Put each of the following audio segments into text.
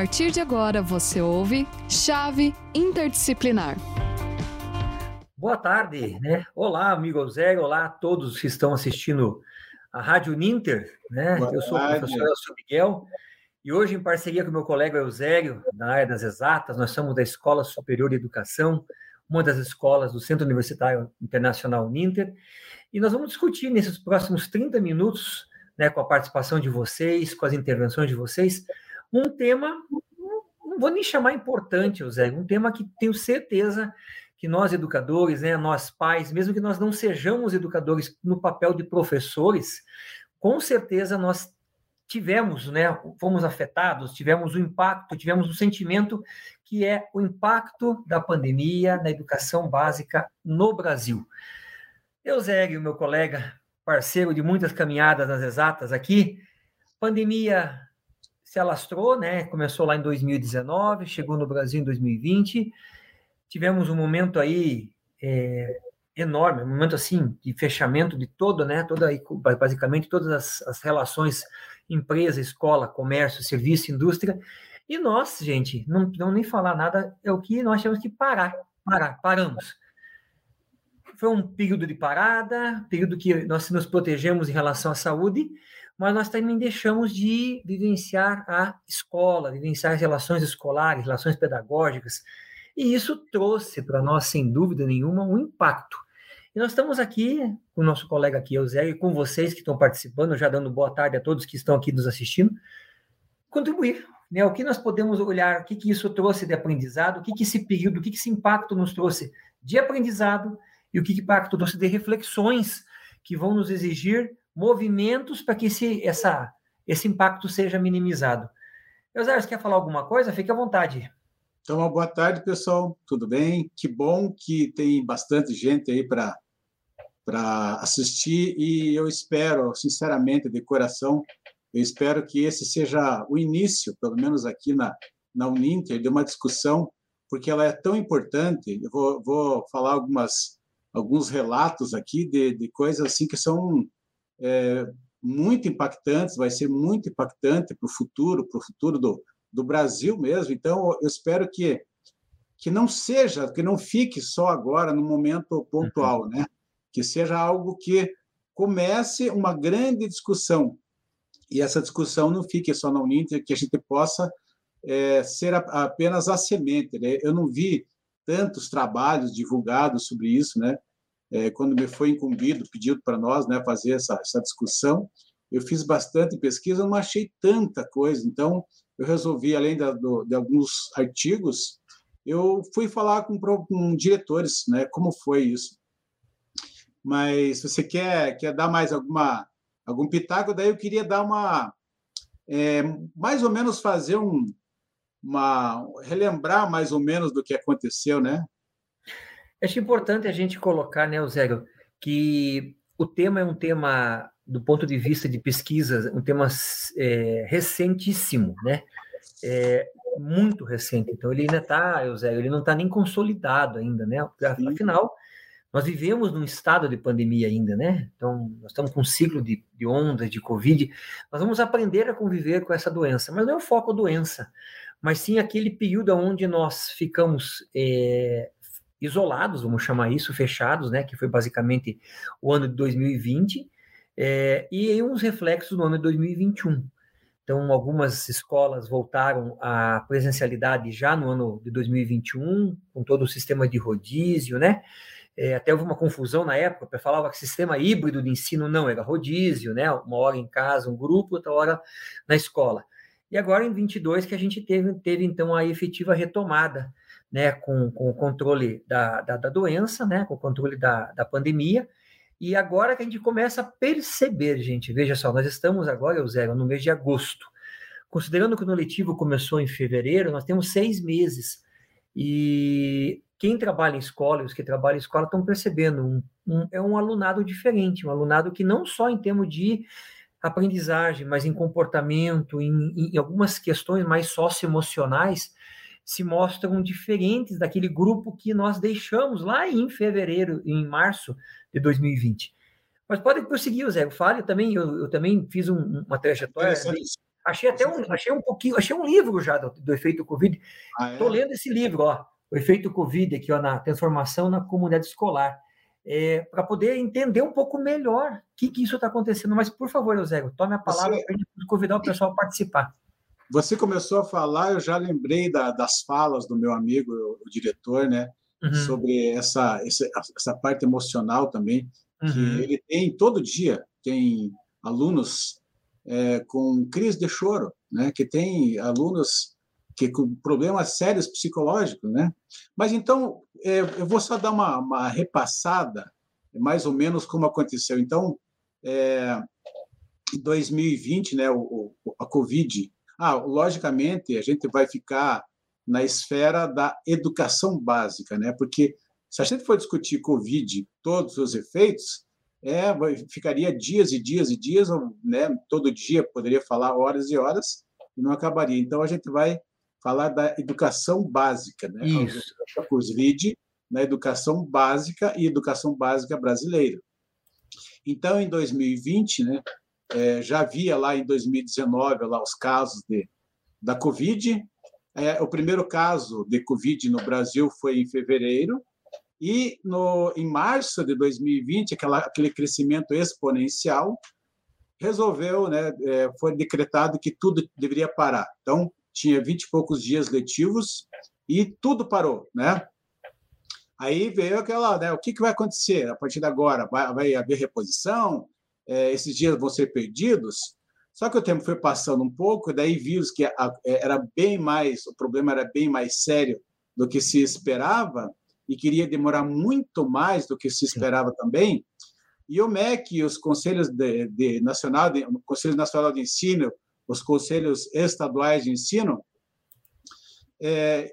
partir de agora você ouve Chave Interdisciplinar. Boa tarde, né? Olá, amigo Zé, olá a todos que estão assistindo a Rádio Ninter, né? Boa Eu sou tarde. o professor Elcio Miguel e hoje, em parceria com meu colega Eusélio, na área das exatas, nós somos da Escola Superior de Educação, uma das escolas do Centro Universitário Internacional Ninter, e nós vamos discutir nesses próximos 30 minutos, né, com a participação de vocês, com as intervenções de vocês, um tema, não vou nem chamar importante, Eusélio, um tema que tenho certeza que nós educadores, né, nós pais, mesmo que nós não sejamos educadores no papel de professores, com certeza nós tivemos, né, fomos afetados, tivemos o impacto, tivemos o sentimento que é o impacto da pandemia na educação básica no Brasil. Eusébio, meu colega, parceiro de muitas caminhadas nas exatas aqui, pandemia se alastrou, né? Começou lá em 2019, chegou no Brasil em 2020. Tivemos um momento aí é, enorme, um momento assim de fechamento de todo, né? Toda basicamente todas as, as relações empresa, escola, comércio, serviço, indústria. E nós, gente, não não nem falar nada, é o que nós temos que parar, parar, paramos. Foi um período de parada, período que nós nos protegemos em relação à saúde, mas nós também deixamos de vivenciar a escola, vivenciar as relações escolares, relações pedagógicas, e isso trouxe para nós, sem dúvida nenhuma, um impacto. E nós estamos aqui com o nosso colega aqui, Eusébio, e com vocês que estão participando, já dando boa tarde a todos que estão aqui nos assistindo, contribuir. Né? O que nós podemos olhar, o que, que isso trouxe de aprendizado, o que, que esse período, o que, que esse impacto nos trouxe de aprendizado e o que, que impacto trouxe de reflexões que vão nos exigir movimentos para que esse, essa, esse impacto seja minimizado. Eusébio, você quer falar alguma coisa? Fique à vontade. Então, boa tarde, pessoal. Tudo bem? Que bom que tem bastante gente aí para para assistir e eu espero, sinceramente, de coração, eu espero que esse seja o início, pelo menos aqui na, na Uninter, de uma discussão, porque ela é tão importante. Eu vou, vou falar algumas, alguns relatos aqui de, de coisas assim que são é, muito impactantes, vai ser muito impactante para o futuro, para o futuro do, do Brasil mesmo. Então, eu espero que que não seja, que não fique só agora no momento pontual, né? Que seja algo que comece uma grande discussão e essa discussão não fique só na Uninter, que a gente possa é, ser a, apenas a semente. Né? Eu não vi tantos trabalhos divulgados sobre isso, né? É, quando me foi incumbido, pedido para nós, né, fazer essa, essa discussão, eu fiz bastante pesquisa, não achei tanta coisa. Então, eu resolvi, além da, do, de alguns artigos, eu fui falar com, com diretores, né, como foi isso. Mas se você quer, quer dar mais alguma algum pitaco, daí eu queria dar uma é, mais ou menos fazer um uma relembrar mais ou menos do que aconteceu, né? Acho importante a gente colocar, né, Zélio, que o tema é um tema do ponto de vista de pesquisa, um tema é, recentíssimo, né? É, muito recente. Então ele ainda está, Eusébio, ele não está nem consolidado ainda, né? Afinal, nós vivemos num estado de pandemia ainda, né? Então, nós estamos com um ciclo de, de ondas de Covid. Nós vamos aprender a conviver com essa doença, mas não é o foco a doença, mas sim aquele período onde nós ficamos é, isolados, vamos chamar isso, fechados, né? Que foi basicamente o ano de 2020, é, e uns reflexos no ano de 2021. Então, algumas escolas voltaram à presencialidade já no ano de 2021, com todo o sistema de rodízio, né? É, até houve uma confusão na época, para falava que sistema híbrido de ensino não, era rodízio, né? Uma hora em casa, um grupo, outra hora na escola. E agora, em 22, que a gente teve, teve então a efetiva retomada, né? Com, com o controle da, da, da doença, né? Com o controle da, da pandemia. E agora que a gente começa a perceber, gente, veja só, nós estamos agora, Zero, no mês de agosto. Considerando que o letivo começou em fevereiro, nós temos seis meses. E quem trabalha em escola, os que trabalham em escola, estão percebendo, um, um, é um alunado diferente, um alunado que não só em termos de aprendizagem, mas em comportamento, em, em algumas questões mais socioemocionais, se mostram diferentes daquele grupo que nós deixamos lá em fevereiro, em março de 2020. Mas pode prosseguir, Zé. Fale também, eu, eu também fiz um, uma trajetória Achei até um, achei um pouquinho, achei um livro já do, do efeito Covid. Estou ah, é? lendo esse livro, ó, o efeito Covid aqui, ó, na transformação na comunidade escolar, é, para poder entender um pouco melhor o que, que isso está acontecendo. Mas, por favor, Eusébio, tome a palavra para convidar o pessoal a participar. Você começou a falar, eu já lembrei da, das falas do meu amigo, o, o diretor, né? Uhum. Sobre essa, essa, essa parte emocional também, uhum. que ele tem todo dia, tem alunos é, com crise de choro, né? Que tem alunos que com problemas sérios psicológicos, né? Mas então é, eu vou só dar uma, uma, repassada, mais ou menos como aconteceu. Então, é, em 2020, né? O, o, a Covid. Ah, logicamente a gente vai ficar na esfera da educação básica, né? Porque se a gente for discutir Covid, todos os efeitos, é, ficaria dias e dias e dias, né? Todo dia poderia falar horas e horas e não acabaria. Então a gente vai falar da educação básica, né? Isso. Os VID na educação básica e educação básica brasileira. Então, em 2020, né, é, já havia lá em 2019 lá os casos de, da Covid. É, o primeiro caso de Covid no Brasil foi em fevereiro, e no, em março de 2020, aquela, aquele crescimento exponencial, resolveu, né, é, foi decretado que tudo deveria parar. Então, tinha 20 e poucos dias letivos e tudo parou, né? Aí veio aquela, né, o que, que vai acontecer a partir de agora? Vai, vai haver reposição? É, esses dias vão ser perdidos? Só que o tempo foi passando um pouco, daí vimos que a, era bem mais, o problema era bem mais sério do que se esperava, e queria demorar muito mais do que se esperava também. E o MEC e os conselhos de, de nacional, de, o Conselho Nacional de Ensino, os conselhos estaduais de ensino, é,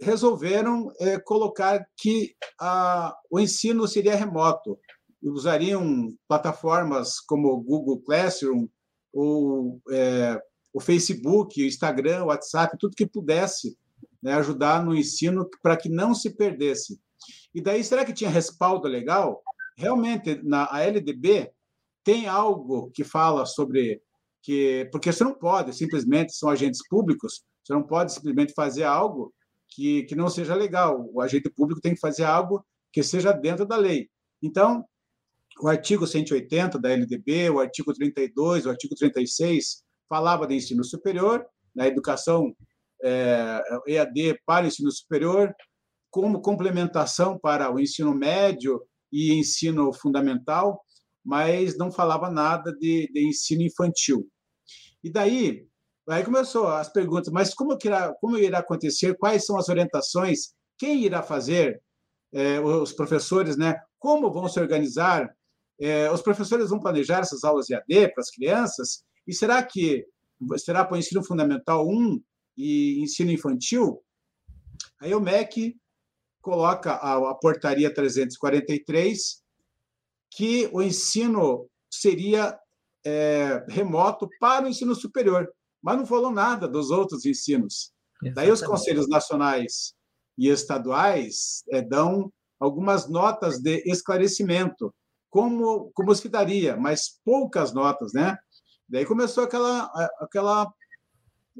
resolveram é, colocar que a, o ensino seria remoto. Usariam plataformas como o Google Classroom, ou, é, o Facebook, o Instagram, o WhatsApp, tudo que pudesse né, ajudar no ensino para que não se perdesse. E daí, será que tinha respaldo legal? Realmente, na a LDB tem algo que fala sobre que porque você não pode simplesmente são agentes públicos, você não pode simplesmente fazer algo que, que não seja legal. O agente público tem que fazer algo que seja dentro da lei. Então, o artigo 180 da LDB, o artigo 32, o artigo 36 falava de ensino superior, na educação é, EAD para o ensino superior, como complementação para o ensino médio e ensino fundamental, mas não falava nada de, de ensino infantil. E daí, aí começou as perguntas, mas como, irá, como irá acontecer? Quais são as orientações? Quem irá fazer? É, os professores, né? Como vão se organizar? É, os professores vão planejar essas aulas de AD para as crianças? E será que será para o ensino fundamental 1 e ensino infantil? Aí o MEC coloca a, a portaria 343 que o ensino seria é, remoto para o ensino superior, mas não falou nada dos outros ensinos. Exatamente. Daí os conselhos nacionais e estaduais é, dão algumas notas de esclarecimento, como, como se daria, mas poucas notas, né? Daí começou aquela, aquela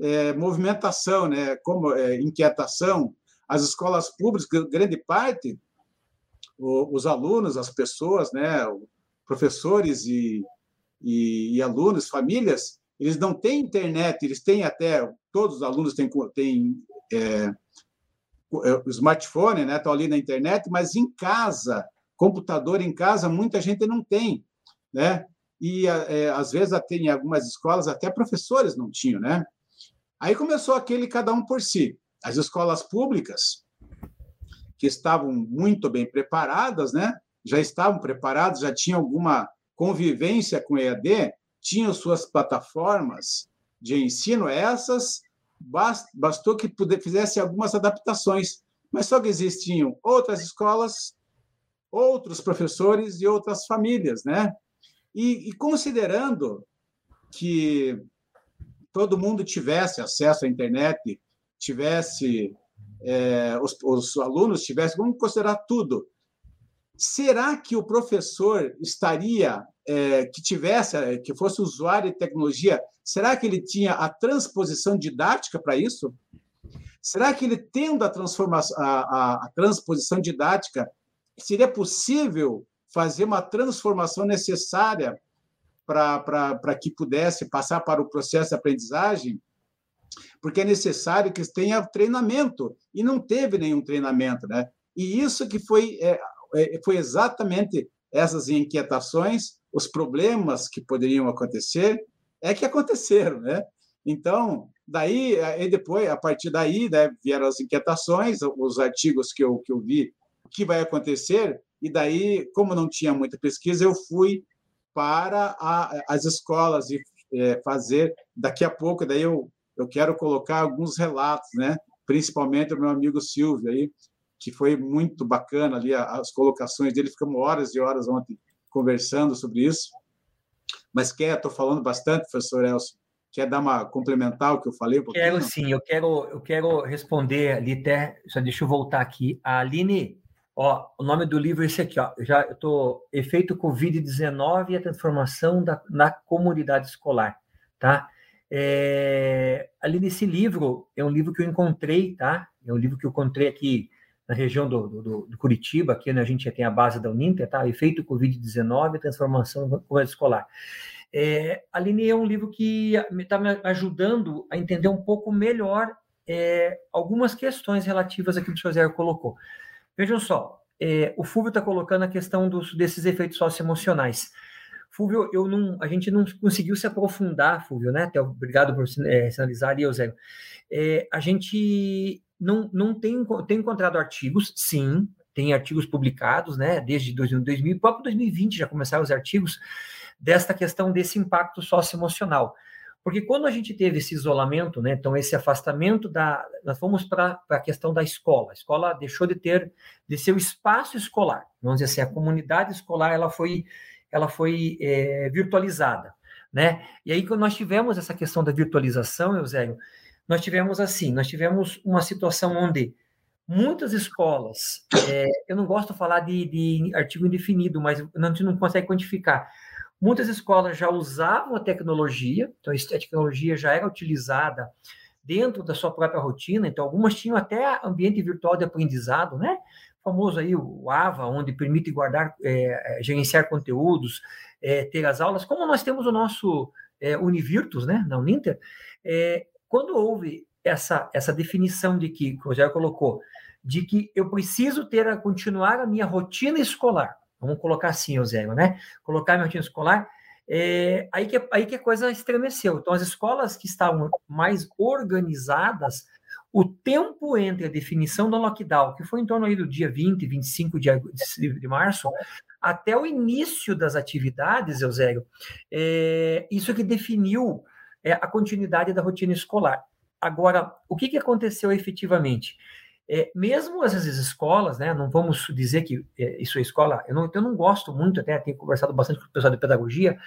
é, movimentação, né? Como é, inquietação. As escolas públicas, grande parte, o, os alunos, as pessoas, né? Professores e, e, e, alunos, famílias, eles não têm internet, eles têm até, todos os alunos têm, têm é, é, o smartphone, né? Estão ali na internet, mas em casa, computador em casa, muita gente não tem, né? E é, às vezes até em algumas escolas até professores não tinham, né? Aí começou aquele cada um por si. As escolas públicas que estavam muito bem preparadas, né? Já estavam preparadas, já tinham alguma convivência com EAD, tinham suas plataformas de ensino, essas bastou que fizesse algumas adaptações, mas só que existiam outras escolas, outros professores e outras famílias, né? E, e considerando que todo mundo tivesse acesso à internet, tivesse é, os, os alunos tivessem, vamos considerar tudo, será que o professor estaria é, que tivesse, é, que fosse usuário de tecnologia, será que ele tinha a transposição didática para isso? Será que ele tendo a, a, a transposição didática, seria possível fazer uma transformação necessária para que pudesse passar para o processo de aprendizagem? Porque é necessário que tenha treinamento, e não teve nenhum treinamento. Né? E isso que foi, é, é foi exatamente essas inquietações, os problemas que poderiam acontecer, é que aconteceram, né? Então, daí, e depois, a partir daí, né, vieram as inquietações, os artigos que eu, que eu vi, que vai acontecer, e daí, como não tinha muita pesquisa, eu fui para a, as escolas e é, fazer, daqui a pouco, daí eu, eu quero colocar alguns relatos, né? principalmente o meu amigo Silvio, aí, que foi muito bacana ali as colocações dele, ficamos horas e horas ontem conversando sobre isso. Mas quer, estou falando bastante, professor Elcio, quer dar uma complementar o que eu falei? Um quero sim, eu quero, eu quero responder ali até, só deixa eu voltar aqui. A Aline, ó, o nome do livro é esse aqui, ó, eu já estou, Efeito Covid-19 e a Transformação da, na Comunidade Escolar, tá? É, Aline, esse livro é um livro que eu encontrei, tá? É um livro que eu encontrei aqui na região do, do, do Curitiba, aqui né, a gente já tem a base da Uninter, tá? Efeito Covid-19, transformação da comunidade escolar. É, Aline é um livro que está me ajudando a entender um pouco melhor é, algumas questões relativas àquilo que o José colocou. Vejam só, é, o Fúvio está colocando a questão dos, desses efeitos socioemocionais. Fúvio, eu não, a gente não conseguiu se aprofundar, Fúvio, né? Até obrigado por é, sinalizar ali, Eusébio. É, a gente não, não tem, tem encontrado artigos, sim, tem artigos publicados, né, desde 2000, próprio 2020 já começaram os artigos desta questão desse impacto socioemocional. Porque quando a gente teve esse isolamento, né, então esse afastamento da, nós fomos para a questão da escola. A escola deixou de ter de ser o espaço escolar. Vamos dizer assim, a comunidade escolar ela foi ela foi é, virtualizada, né? E aí quando nós tivemos essa questão da virtualização, Eusébio, nós tivemos assim, nós tivemos uma situação onde muitas escolas, é, eu não gosto de falar de, de artigo indefinido, mas a gente não consegue quantificar. Muitas escolas já usavam a tecnologia, então a tecnologia já era utilizada dentro da sua própria rotina, então algumas tinham até ambiente virtual de aprendizado, né? O famoso aí o AVA, onde permite guardar, é, é, gerenciar conteúdos, é, ter as aulas, como nós temos o nosso é, Univirtus, né, na Uninter, é, quando houve essa, essa definição de que, que o Rogério colocou, de que eu preciso ter a continuar a minha rotina escolar, vamos colocar assim, Eusébio, né? Colocar rotina escolar, é, aí, que, aí que a coisa estremeceu. Então, as escolas que estavam mais organizadas, o tempo entre a definição do lockdown, que foi em torno aí do dia 20, 25 de, de, de março, até o início das atividades, Eusébio, é, isso que definiu é a continuidade da rotina escolar. Agora, o que, que aconteceu efetivamente? É, mesmo essas escolas, né, não vamos dizer que é, isso é escola, eu não, eu não gosto muito, até tenho conversado bastante com o pessoal de pedagogia,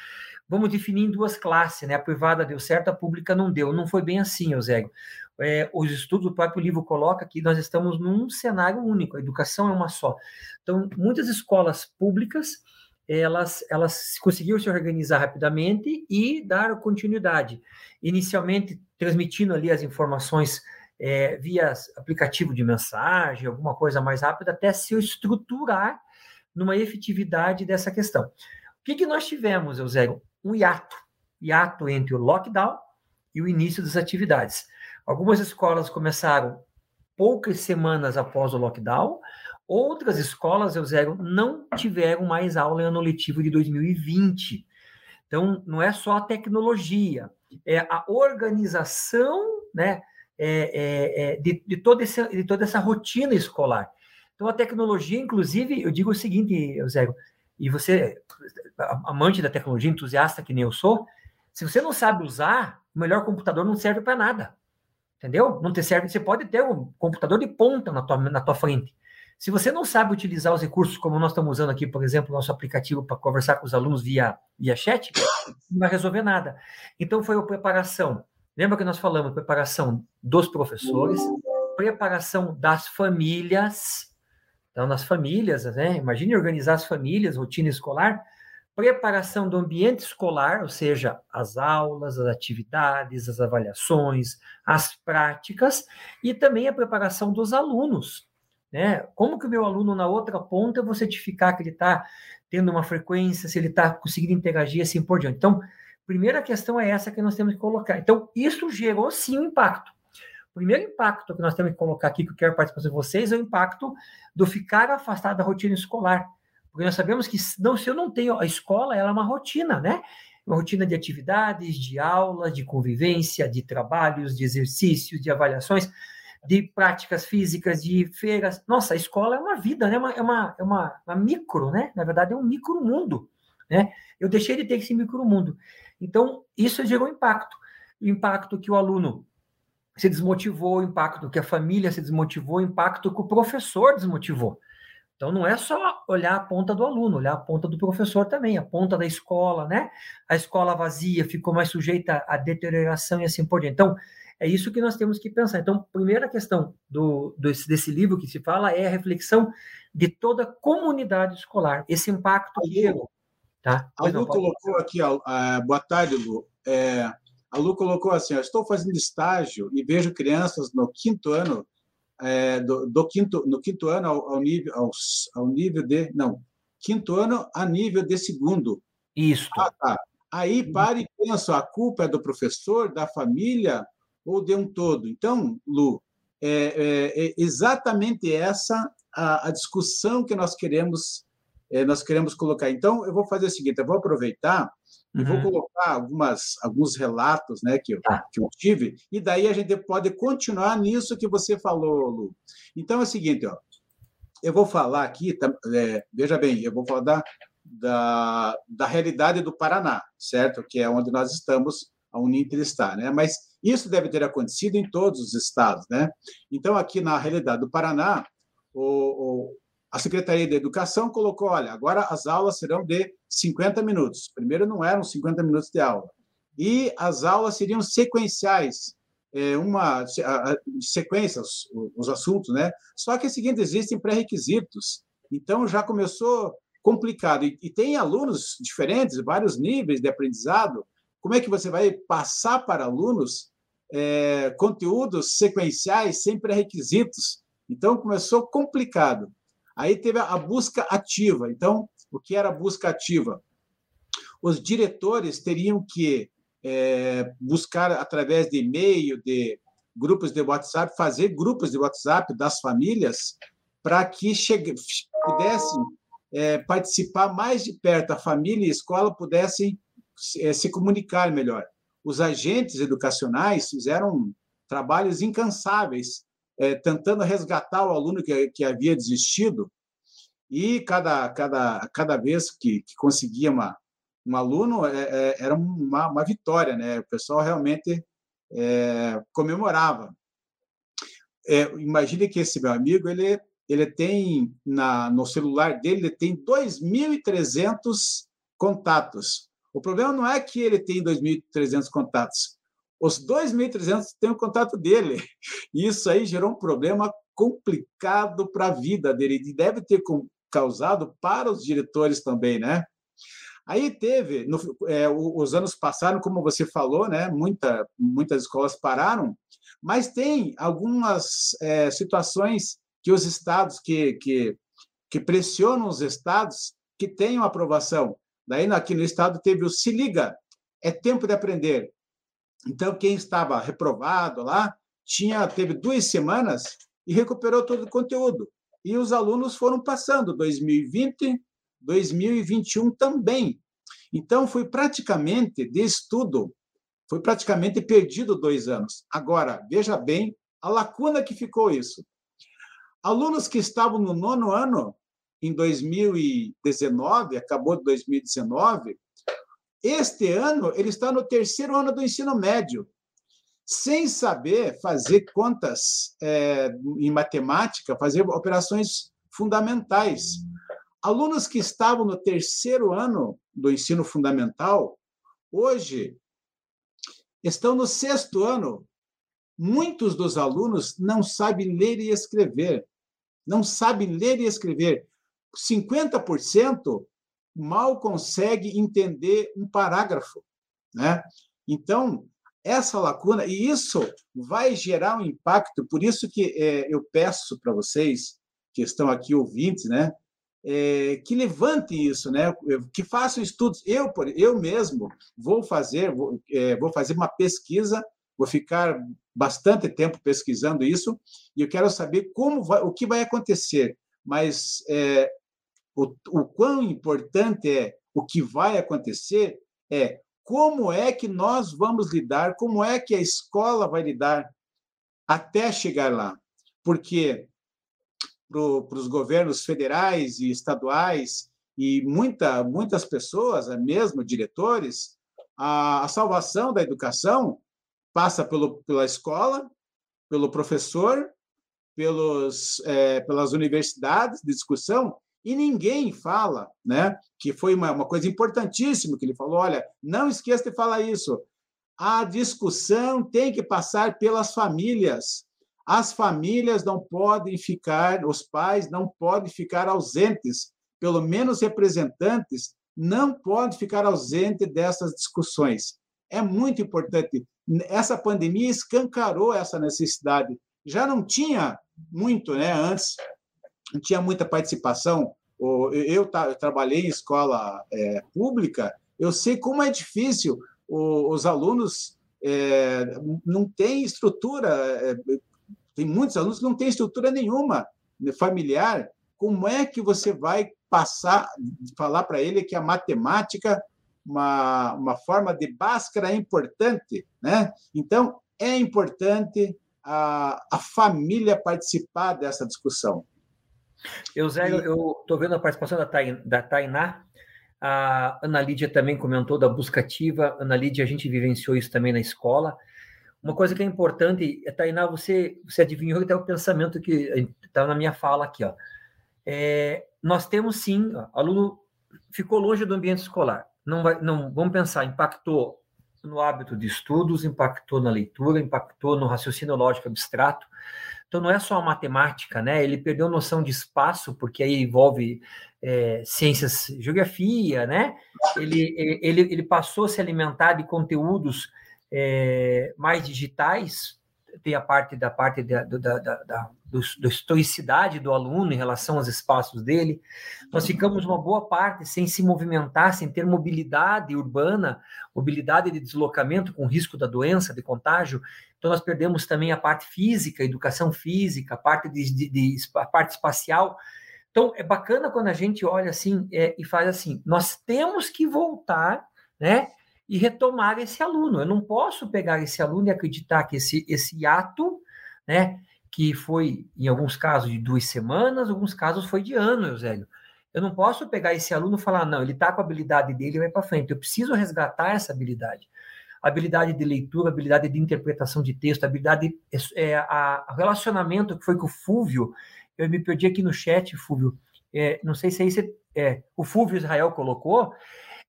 vamos definir em duas classes, né, a privada deu certo, a pública não deu, não foi bem assim, Eusébio. É, os estudos, o próprio livro coloca que nós estamos num cenário único, a educação é uma só. Então, muitas escolas públicas, elas, elas conseguiram se organizar rapidamente e dar continuidade. Inicialmente, transmitindo ali as informações é, via aplicativo de mensagem, alguma coisa mais rápida, até se estruturar numa efetividade dessa questão. O que, que nós tivemos, Eusébio? Um hiato. Hiato entre o lockdown e o início das atividades. Algumas escolas começaram poucas semanas após o lockdown, Outras escolas, Eusébio, não tiveram mais aula em ano letivo de 2020. Então, não é só a tecnologia, é a organização né, é, é, é, de, de, toda essa, de toda essa rotina escolar. Então, a tecnologia, inclusive, eu digo o seguinte, Eusébio, e você, amante da tecnologia, entusiasta que nem eu sou, se você não sabe usar, o melhor computador não serve para nada. Entendeu? Não te serve. Você pode ter um computador de ponta na tua, na tua frente. Se você não sabe utilizar os recursos como nós estamos usando aqui, por exemplo, nosso aplicativo para conversar com os alunos via, via chat, não vai resolver nada. Então, foi a preparação. Lembra que nós falamos preparação dos professores, preparação das famílias. Então, nas famílias, né? Imagine organizar as famílias, rotina escolar. preparação do ambiente escolar, ou seja, as aulas, as atividades, as avaliações, as práticas, e também a preparação dos alunos. Né? Como que o meu aluno na outra ponta eu vou certificar que ele está tendo uma frequência, se ele está conseguindo interagir assim por diante. Então, primeira questão é essa que nós temos que colocar. Então, isso gerou sim um impacto. O primeiro impacto que nós temos que colocar aqui, que eu quero participar de vocês, é o impacto do ficar afastado da rotina escolar. Porque nós sabemos que não, se eu não tenho a escola, ela é uma rotina, né? Uma rotina de atividades, de aulas, de convivência, de trabalhos, de exercícios, de avaliações, de práticas físicas, de feiras. Nossa, a escola é uma vida, né? É uma, é uma, é uma, uma micro, né? Na verdade, é um micro mundo, né? Eu deixei de ter esse micro mundo. Então, isso gerou impacto. O impacto que o aluno se desmotivou, o impacto que a família se desmotivou, o impacto que o professor desmotivou. Então, não é só olhar a ponta do aluno, olhar a ponta do professor também, a ponta da escola, né? A escola vazia ficou mais sujeita à deterioração e assim por diante. Então, é isso que nós temos que pensar. Então, primeira questão do, desse, desse livro que se fala é a reflexão de toda a comunidade escolar, esse impacto que gerou. Tá? A Lu colocou aqui, boa tarde, Lu. É, a Lu colocou assim: estou fazendo estágio e vejo crianças no quinto ano é, do, do, quinto, no quinto ano ao, ao nível, ao, ao, nível de. Não, quinto ano a nível de segundo. Isso. Ah, tá. Aí uhum. pare e penso: a culpa é do professor, da família ou de um todo? Então, Lu, é, é, é exatamente essa a, a, discussão que nós queremos. É, nós queremos colocar. Então, eu vou fazer o seguinte: eu vou aproveitar Uhum. Vou colocar algumas, alguns relatos né, que, eu, ah. que eu tive, e daí a gente pode continuar nisso que você falou, Lu. Então é o seguinte, ó, eu vou falar aqui, é, veja bem, eu vou falar da, da, da realidade do Paraná, certo? Que é onde nós estamos, a Uninter está, né? Mas isso deve ter acontecido em todos os estados, né? Então, aqui na realidade do Paraná, o, a Secretaria de Educação colocou: olha, agora as aulas serão de 50 minutos. Primeiro não eram 50 minutos de aula. E as aulas seriam sequenciais, é, uma sequência, os, os assuntos, né? Só que é o seguinte: existem pré-requisitos. Então já começou complicado. E, e tem alunos diferentes, vários níveis de aprendizado. Como é que você vai passar para alunos é, conteúdos sequenciais sem pré-requisitos? Então começou complicado. Aí teve a busca ativa. Então, o que era a busca ativa? Os diretores teriam que é, buscar através de e-mail, de grupos de WhatsApp, fazer grupos de WhatsApp das famílias para que chegue, pudessem é, participar mais de perto, a família e a escola pudessem é, se comunicar melhor. Os agentes educacionais fizeram trabalhos incansáveis é, tentando resgatar o aluno que, que havia desistido, e cada, cada, cada vez que, que conseguia uma, um aluno é, é, era uma, uma vitória, né? o pessoal realmente é, comemorava. É, imagine que esse meu amigo ele, ele tem na, no celular dele ele tem 2.300 contatos. O problema não é que ele tem 2.300 contatos, os 2.300 têm o contato dele. E isso aí gerou um problema complicado para a vida dele e deve ter causado para os diretores também, né? Aí teve, no, é, os anos passaram, como você falou, né? Muita, muitas escolas pararam, mas tem algumas é, situações que os estados que, que, que pressionam os estados que tenham aprovação. Daí aqui no estado teve o Se Liga, é tempo de aprender. Então, quem estava reprovado lá tinha teve duas semanas e recuperou todo o conteúdo. E os alunos foram passando 2020, 2021 também. Então, foi praticamente de estudo, foi praticamente perdido dois anos. Agora, veja bem a lacuna que ficou isso. Alunos que estavam no nono ano, em 2019, acabou de 2019, este ano, ele está no terceiro ano do ensino médio, sem saber fazer contas é, em matemática, fazer operações fundamentais. Alunos que estavam no terceiro ano do ensino fundamental, hoje estão no sexto ano. Muitos dos alunos não sabem ler e escrever. Não sabem ler e escrever. 50% mal consegue entender um parágrafo, né? Então, essa lacuna, e isso vai gerar um impacto, por isso que é, eu peço para vocês, que estão aqui ouvintes, né, é, que levantem isso, né, que façam estudos. Eu, eu mesmo, vou fazer, vou, é, vou fazer uma pesquisa, vou ficar bastante tempo pesquisando isso, e eu quero saber como vai, o que vai acontecer. Mas é, o, o quão importante é o que vai acontecer é como é que nós vamos lidar, como é que a escola vai lidar até chegar lá. Porque para os governos federais e estaduais e muita, muitas pessoas, mesmo diretores, a, a salvação da educação passa pelo, pela escola, pelo professor, pelos, é, pelas universidades de discussão, e ninguém fala, né? Que foi uma, uma coisa importantíssima que ele falou: olha, não esqueça de falar isso. A discussão tem que passar pelas famílias. As famílias não podem ficar, os pais não podem ficar ausentes, pelo menos representantes não podem ficar ausentes dessas discussões. É muito importante. Essa pandemia escancarou essa necessidade. Já não tinha muito, né? Antes tinha muita participação. Eu, trabalhei em escola é, pública, eu sei como é difícil os alunos é, não têm estrutura, é, tem muitos alunos que não têm estrutura nenhuma familiar. Como é que você vai passar, falar para ele que a matemática, uma, uma forma de báscara importante, né? Então, é importante a, a família participar dessa discussão. Eusélio, e... eu estou vendo a participação da, Tain, da Tainá, a Ana Lídia também comentou da busca ativa, Ana Lídia, a gente vivenciou isso também na escola. Uma coisa que é importante, Tainá, você, você adivinhou até o pensamento que está na minha fala aqui, ó. É, nós temos sim, ó, aluno ficou longe do ambiente escolar. Não vai, não, vamos pensar, impactou no hábito de estudos, impactou na leitura, impactou no raciocínio lógico abstrato, então não é só a matemática, né? Ele perdeu noção de espaço, porque aí envolve é, ciências, geografia, né? Ele, ele, ele passou a se alimentar de conteúdos é, mais digitais, tem a parte da parte da, da, da, da do, da historicidade do aluno em relação aos espaços dele. Nós ficamos uma boa parte sem se movimentar, sem ter mobilidade urbana, mobilidade de deslocamento com risco da doença, de contágio. Então nós perdemos também a parte física, educação física, a parte de, de, de a parte espacial. Então é bacana quando a gente olha assim é, e faz assim, nós temos que voltar, né? E retomar esse aluno. Eu não posso pegar esse aluno e acreditar que esse, esse ato, né, que foi, em alguns casos, de duas semanas, em alguns casos foi de ano, Eusélio. Eu não posso pegar esse aluno e falar, não, ele está com a habilidade dele e vai para frente. Eu preciso resgatar essa habilidade. Habilidade de leitura, habilidade de interpretação de texto, habilidade, é, a, relacionamento que foi com o Fúvio. Eu me perdi aqui no chat, Fúvio. É, não sei se aí você, é, o Fúvio Israel colocou.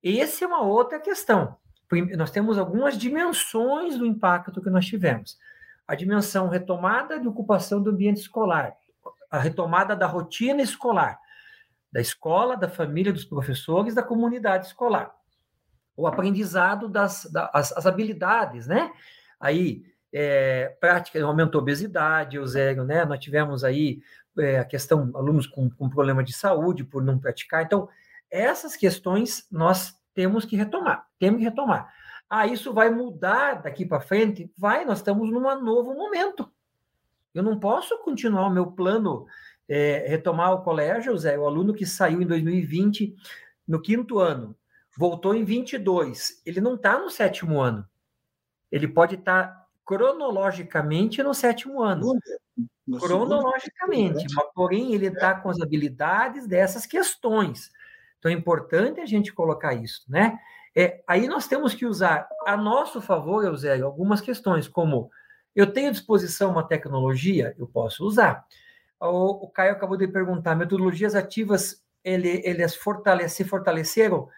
Esse é uma outra questão nós temos algumas dimensões do impacto que nós tivemos. A dimensão retomada de ocupação do ambiente escolar, a retomada da rotina escolar, da escola, da família, dos professores, da comunidade escolar. O aprendizado das, das as habilidades, né? Aí, é, prática, aumentou a obesidade, Eusélio, né? Nós tivemos aí é, a questão, alunos com, com problema de saúde por não praticar. Então, essas questões nós temos que retomar, temos que retomar. Ah, isso vai mudar daqui para frente? Vai, nós estamos num novo momento. Eu não posso continuar o meu plano, é, retomar o colégio, Zé, o aluno que saiu em 2020, no quinto ano, voltou em 22, ele não está no sétimo ano. Ele pode estar tá cronologicamente no sétimo ano. No cronologicamente, mas porém ele está com as habilidades dessas questões. Então é importante a gente colocar isso, né? É, aí nós temos que usar a nosso favor, Eusélio, algumas questões, como eu tenho à disposição uma tecnologia, eu posso usar. O, o Caio acabou de perguntar, metodologias ativas, ele, eles fortale se fortaleceram?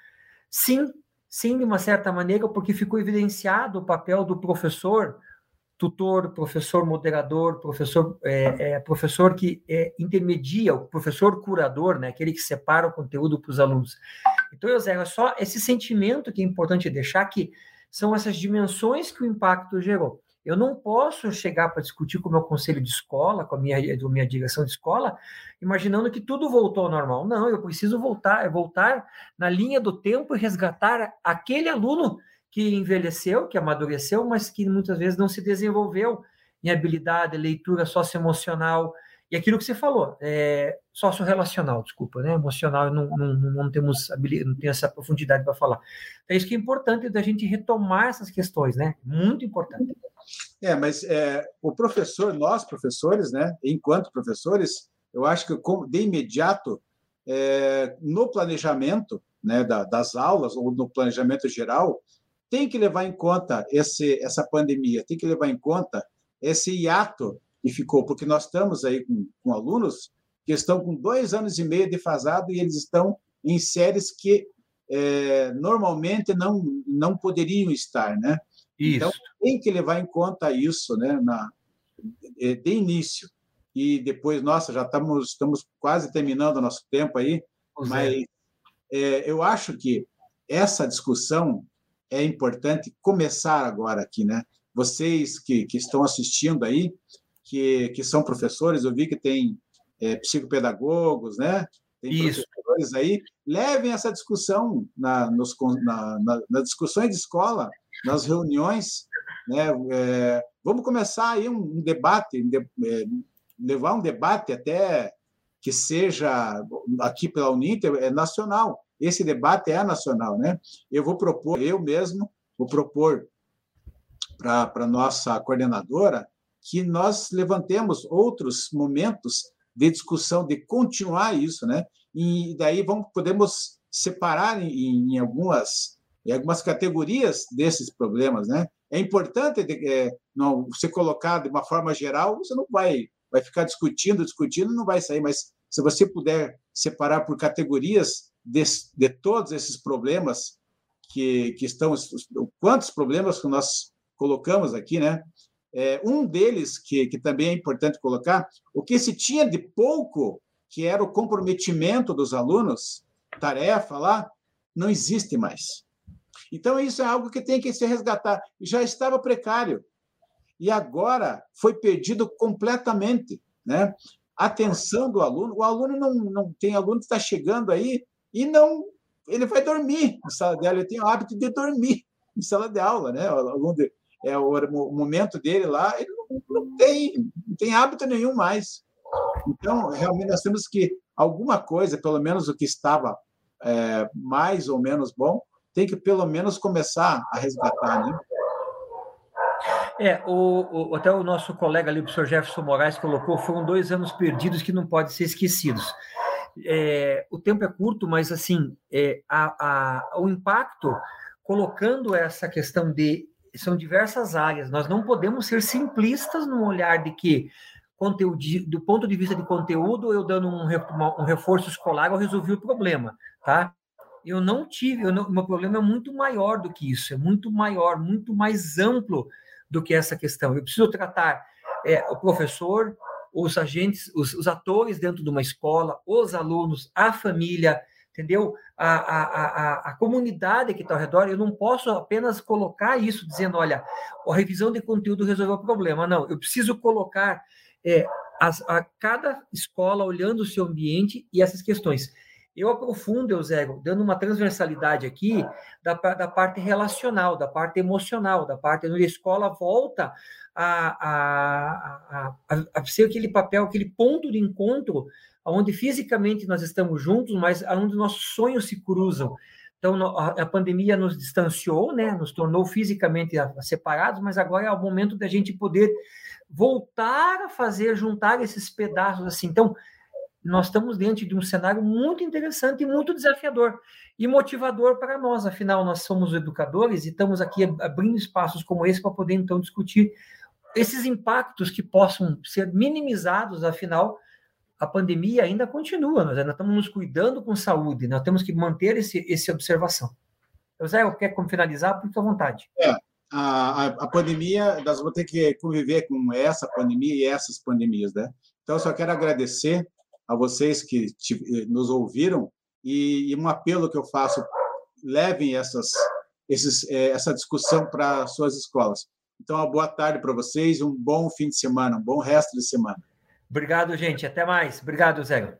Sim, sim, de uma certa maneira, porque ficou evidenciado o papel do professor, tutor, professor moderador, professor, é, é, professor que é, intermedia, o professor curador, né, aquele que separa o conteúdo para os alunos. Então, Eusébio, é só esse sentimento que é importante deixar que são essas dimensões que o impacto gerou. Eu não posso chegar para discutir com o meu conselho de escola, com a minha, a minha direção de escola, imaginando que tudo voltou ao normal. Não, eu preciso voltar, voltar na linha do tempo e resgatar aquele aluno que envelheceu, que amadureceu, mas que muitas vezes não se desenvolveu em habilidade, leitura socioemocional, e aquilo que você falou, é, socio-relacional, desculpa, né? Emocional, não, não, não temos não tem essa profundidade para falar. É isso que é importante da gente retomar essas questões, né? Muito importante. É, mas é, o professor, nós professores, né? Enquanto professores, eu acho que de imediato, é, no planejamento né, da, das aulas ou no planejamento geral, tem que levar em conta esse, essa pandemia, tem que levar em conta esse hiato e ficou, porque nós estamos aí com, com alunos que estão com dois anos e meio defasado e eles estão em séries que é, normalmente não, não poderiam estar, né? Isso. Então, tem que levar em conta isso, né, na, de início. E depois, nossa, já estamos, estamos quase terminando o nosso tempo aí, pois é. mas é. É, eu acho que essa discussão é importante começar agora aqui, né? Vocês que, que estão assistindo aí, que, que são professores, eu vi que tem é, psicopedagogos, né? Tem Isso. professores aí, levem essa discussão na, nos, na, na, nas discussões de escola, nas reuniões, né? É, vamos começar aí um, um debate, um de, é, levar um debate até que seja aqui pela Uninter é nacional. Esse debate é nacional, né? Eu vou propor, eu mesmo vou propor para a nossa coordenadora que nós levantemos outros momentos de discussão, de continuar isso, né? E daí vamos, podemos separar em, em algumas, em algumas categorias desses problemas, né? É importante é, não, você colocar de uma forma geral, você não vai, vai ficar discutindo, discutindo, não vai sair, mas se você puder separar por categorias de, de todos esses problemas que, que estão, quantos problemas que nós colocamos aqui, né? É, um deles, que, que também é importante colocar, o que se tinha de pouco, que era o comprometimento dos alunos, tarefa lá, não existe mais. Então, isso é algo que tem que se resgatar. Já estava precário. E agora foi perdido completamente. Né? Atenção do aluno. O aluno não, não tem aluno que está chegando aí e não. Ele vai dormir na sala de aula, ele tem o hábito de dormir em sala de aula. Né? O é o momento dele lá, ele não, não, tem, não tem hábito nenhum mais. Então, realmente, nós temos que alguma coisa, pelo menos o que estava é, mais ou menos bom, tem que pelo menos começar a resgatar, né? É, o, o, até o nosso colega ali, o professor Jefferson Moraes, colocou, foram dois anos perdidos que não podem ser esquecidos. É, o tempo é curto, mas assim, é, a, a, o impacto, colocando essa questão de são diversas áreas. Nós não podemos ser simplistas no olhar de que conteúdo, do ponto de vista de conteúdo, eu dando um, um reforço escolar, eu resolvi o problema, tá? Eu não tive, eu não, meu problema é muito maior do que isso, é muito maior, muito mais amplo do que essa questão. Eu preciso tratar é, o professor, os agentes, os, os atores dentro de uma escola, os alunos, a família, entendeu? A, a, a, a comunidade que está ao redor, eu não posso apenas colocar isso dizendo, olha, a revisão de conteúdo resolveu o problema. Não, eu preciso colocar é, as, a cada escola olhando o seu ambiente e essas questões. Eu aprofundo, Eusébio, dando uma transversalidade aqui da, da parte relacional, da parte emocional, da parte onde a escola volta a, a, a, a, ser aquele papel, aquele ponto de encontro onde fisicamente nós estamos juntos, mas onde nossos sonhos se cruzam. Então, a, pandemia nos distanciou, né, nos tornou fisicamente separados, mas agora é o momento da gente poder voltar a fazer, juntar esses pedaços assim. Então, nós estamos diante de um cenário muito interessante e muito desafiador e motivador para nós. Afinal, nós somos educadores e estamos aqui abrindo espaços como esse para poder, então, discutir esses impactos que possam ser minimizados, afinal, a pandemia ainda continua, nós ainda estamos nos cuidando com saúde, nós temos que manter esse, essa observação. José, eu quero finalizar, por à vontade. É, a, a, pandemia, nós vamos ter que conviver com essa pandemia e essas pandemias, né? Então, eu só quero agradecer a vocês que te, nos ouviram e, e um apelo que eu faço: levem essas, esses, é, essa discussão para suas escolas. Então, uma boa tarde para vocês, um bom fim de semana, um bom resto de semana. Obrigado, gente. Até mais. Obrigado, Zé.